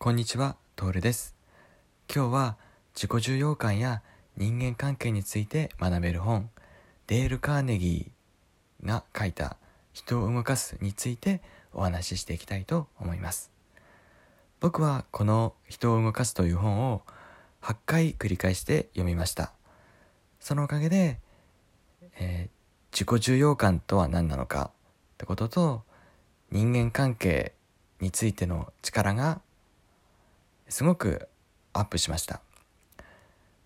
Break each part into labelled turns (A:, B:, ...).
A: こんにちは、トールです。今日は自己重要感や人間関係について学べる本、デール・カーネギーが書いた人を動かすについてお話ししていきたいと思います。僕はこの人を動かすという本を8回繰り返して読みました。そのおかげで、えー自己重要感とは何なのかってことと人間関係についての力がすごくアップしました。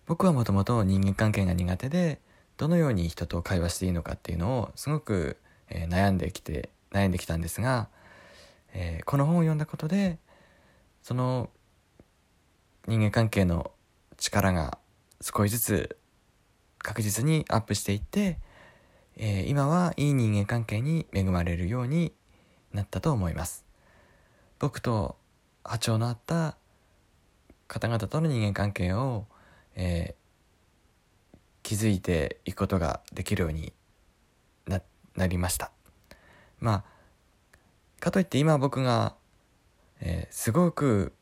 A: 僕はもともと人間関係が苦手でどのように人と会話していいのかっていうのをすごく、えー悩んできて悩んできたんですが、えーこの本を読んだことでその人間関係の力が少しずつ確実にアップしていって、えー今はいい人間関係に恵まれるようになったと思います。僕と波長の合った方々との人間関係を、えー築いていくことができるようにななりました。まあかといって今僕が、えーすごく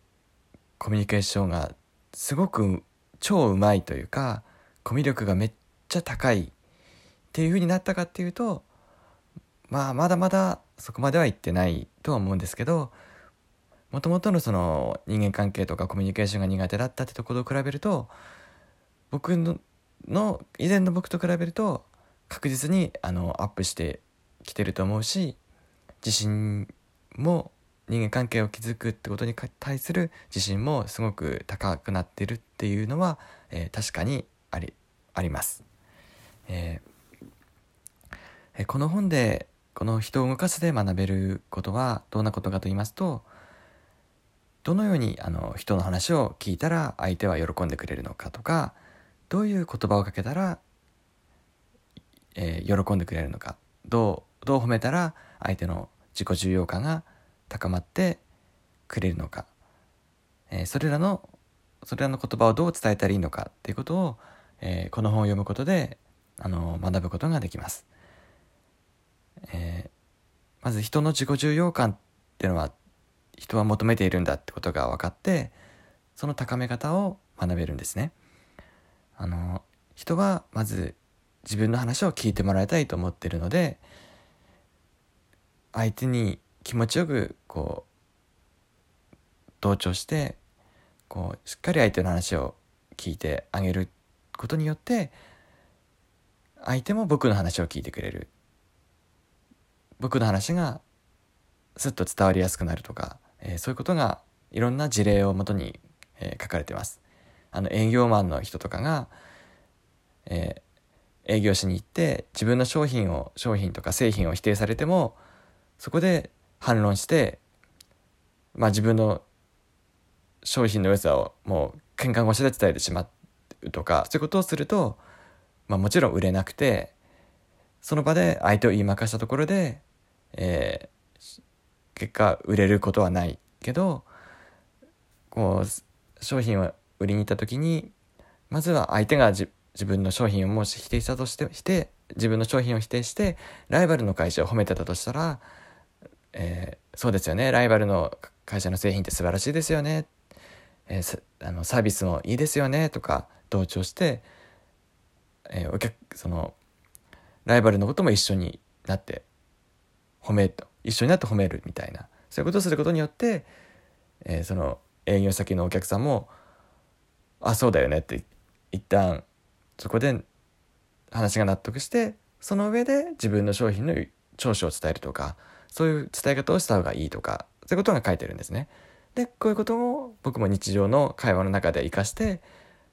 A: コミュニケーションがすごく超うまいというかコミュ力がめっちゃ高いっていう風になったかっていうとまあまだまだそこまではいってないとは思うんですけどもともとのその人間関係とかコミュニケーションが苦手だったってところを比べると僕のの以前の僕と比べると確実にあのアップしてきてると思うし自信も人間関係を築くってことに対する自信もすごく高くなってるっていうのは、えー確かにありあります。えーえーこの本でこの人を動かすで学べることはどんなことかと言いますとどのようにあの人の話を聞いたら相手は喜んでくれるのかとかどういう言葉をかけたら、えー喜んでくれるのかどうどう褒めたら相手の自己重要感が高まってくれるのか、えーそれらのそれらの言葉をどう伝えたらいいのかっていうことを、えーこの本を読むことであの学ぶことができます。えーまず人の自己重要感っていうのは人は求めているんだってことが分かってその高め方を学べるんですね。あの人はまず自分の話を聞いてもらいたいと思っているので相手に気持ちよくこう同調してこうしっかり相手の話を聞いてあげることによって相手も僕の話を聞いてくれる僕の話がすっと伝わりやすくなるとか、えーそういうことがいろんな事例をもとに、えー書かれてます。あの営業マンの人とかが、えー営業しに行って自分の商品を商品とか製品を否定されてもそこで反論してまあ自分の商品の良さをもう喧嘩腰で伝えてしまうとかそういうことをすると、まあ、もちろん売れなくてその場で相手を言いまかしたところで、えー結果売れることはないけどこう商品を売りに行った時にまずは相手が自分の商品をもし否定したとしてして自分の商品を否定してライバルの会社を褒めてたとしたら、えーそうですよね。ライバルの会社の製品って素晴らしいですよね、えーあのサービスもいいですよね。とか同調して、えーお客そのライバルのことも一緒になって褒めと一緒になって褒めるみたいなそういうことをすることによって、えーその営業先のお客さんも「あそうだよね」って一旦そこで話が納得してその上で自分の商品の長所を伝えるとかそういう伝え方をした方がいいとかそういうことが書いてるんですね。でこういうことを僕も日常の会話の中で活かして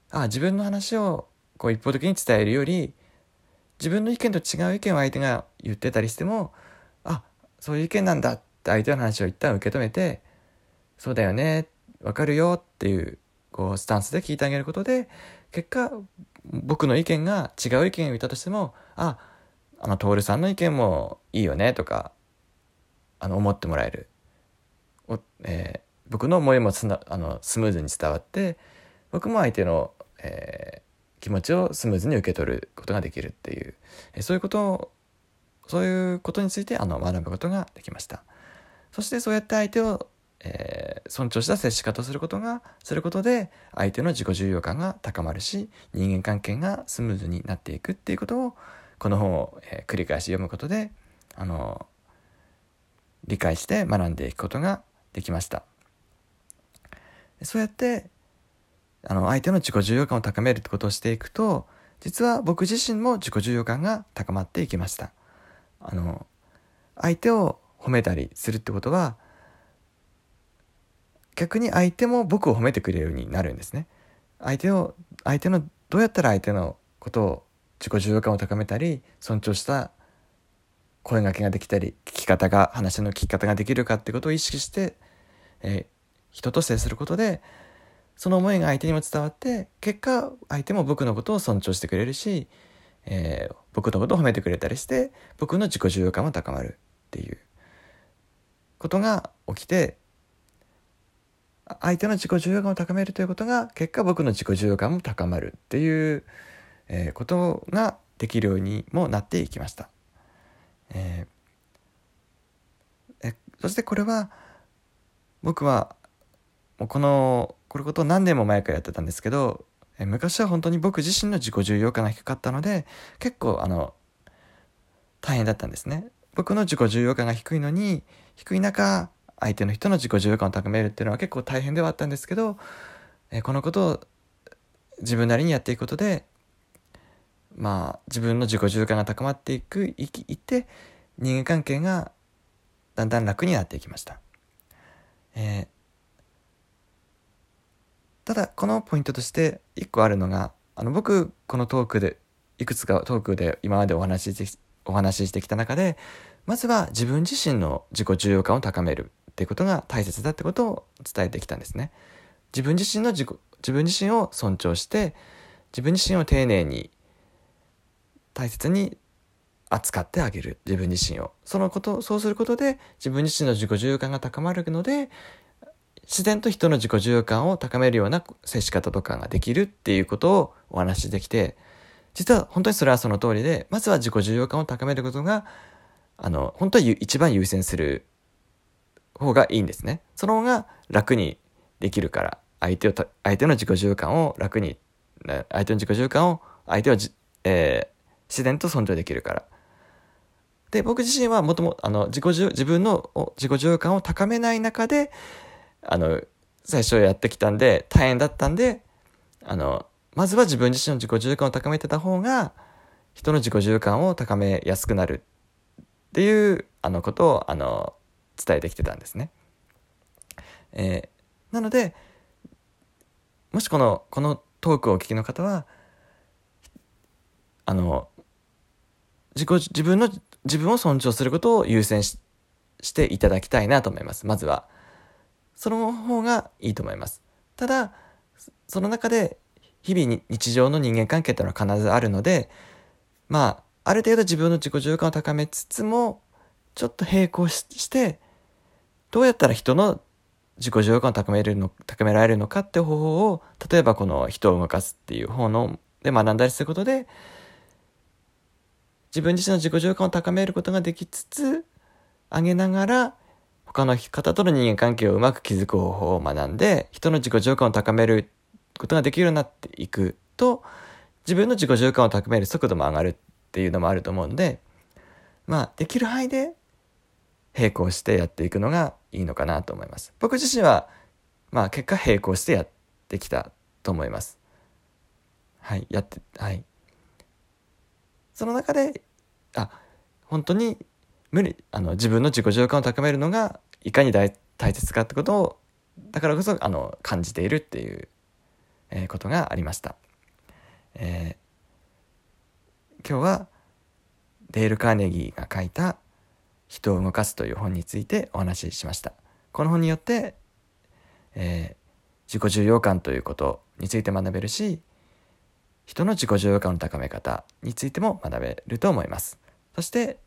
A: あ自分の話をこう一方的に伝えるより自分の意見と違う意見を相手が言ってたりしてもあそういう意見なんだって相手の話を一旦受け止めてそうだよねわかるよっていうこうスタンスで聞いてあげることで結果僕の意見が違う意見を言ったとしてもああの徹さんの意見もいいよねとかあの思ってもらえる、おえー僕の思いもつなあのスムーズに伝わって僕も相手の、えー気持ちをスムーズに受け取ることができるっていう、えーそういうことをそういうことについてあの学ぶことができました。そしてそうやって相手をえー、尊重した接し方をすることがすることで相手の自己重要感が高まるし人間関係がスムーズになっていくっていうことをこの本を、えー、繰り返し読むことであの理解して学んでいくことができました。そうやってあの相手の自己重要感を高めるってことをしていくと実は僕自身も自己重要感が高まっていきました。あの相手を褒めたりするってことは逆に相手も僕を褒めてくれるようになるんですね。相手を相手のどうやったら相手のことを自己重要感を高めたり尊重した声がけができたり聞き方が話の聞き方ができるかってことを意識して、えー、人と接することでその思いが相手にも伝わって結果相手も僕のことを尊重してくれるし、えー、僕のことを褒めてくれたりして僕の自己重要感も高まるっていうことが起きて相手の自己重要感を高めるということが結果僕の自己重要感も高まるっていう、えー、ことができるようにもなっていきました。えー、えそしてこれは僕はもうこのこれことを何年も前からやってたんですけど、え昔は本当に僕自身の自己重要感が低かったので結構あの大変だったんですね僕の自己重要感が低いのに低い中相手の人の自己重要感を高めるっていうのは結構大変ではあったんですけど、えこのことを自分なりにやっていくことでまあ自分の自己重要感が高まっていくいいって人間関係がだんだん楽になっていきました。えーただこのポイントとして一個あるのがあの僕このトークでいくつかトークで今までお話ししてお話ししてきた中でまずは自分自身の自己重要感を高めるっていうことが大切だってことを伝えてきたんですね。自分自身の自己自分自身を尊重して自分自身を丁寧に大切に扱ってあげる自分自身をそのことそうすることで自分自身の自己重要感が高まるので自然と人の自己重要感を高めるような接し方とかができるっていうことをお話しできて、実は本当にそれはその通りで、まずは自己重要感を高めることが、あの、本当は一番優先する方がいいんですね。その方が楽にできるから、相手を、相手の自己重要感を楽に、相手の自己重要感を、相手をえー、自然と尊重できるから。で、僕自身はもとも、あの、自己自分の自己重要感を高めない中で、あの、最初やってきたんで、大変だったんで、あの、まずは自分自身の自己重感を高めてた方が、人の自己重感を高めやすくなるっていう、あの、ことを、あの、伝えてきてたんですね。えー、なので、もしこの、このトークをお聞きの方は、あの、自己、自分の、自分を尊重することを優先ししていただきたいなと思います。まずは。その方がいいと思います。ただ、その中で日々に日常の人間関係っていうのは必ずあるので、まあ、ある程度自分の自己重感を高めつつも、ちょっと並行して、どうやったら人の自己重感を高めるの、高められるのかって方法を、例えばこの人を動かすっていう方の、で学んだりすることで、自分自身の自己重感を高めることができつつ、上げながら、他の方との人間関係をうまく築く方法を学んで、人の自己情感を高めることができるようになっていくと、自分の自己情感を高める速度も上がるっていうのもあると思うんで、まあ、できる範囲で並行してやっていくのがいいのかなと思います。僕自身は、まあ、結果並行してやってきたと思います。はい、やって、はい。その中で、あ、本当に無理あの自分の自己情感を高めるのがいかに大切かってことをだからこそあの感じているっていう、えー、ことがありました、えー、今日はデール・カーネギーが書いた「人を動かす」という本についてお話ししました。この本によって、えー、自己重要感ということについて学べるし人の自己重要感の高め方についても学べると思います。そして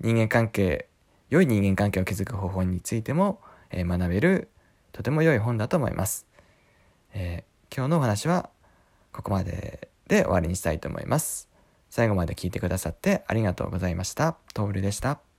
A: 人間関係良い人間関係を築く方法についても、えー、学べるとても良い本だと思います、えー、今日のお話はここまでで終わりにしたいと思います。最後まで聞いてくださってありがとうございました。トールでした。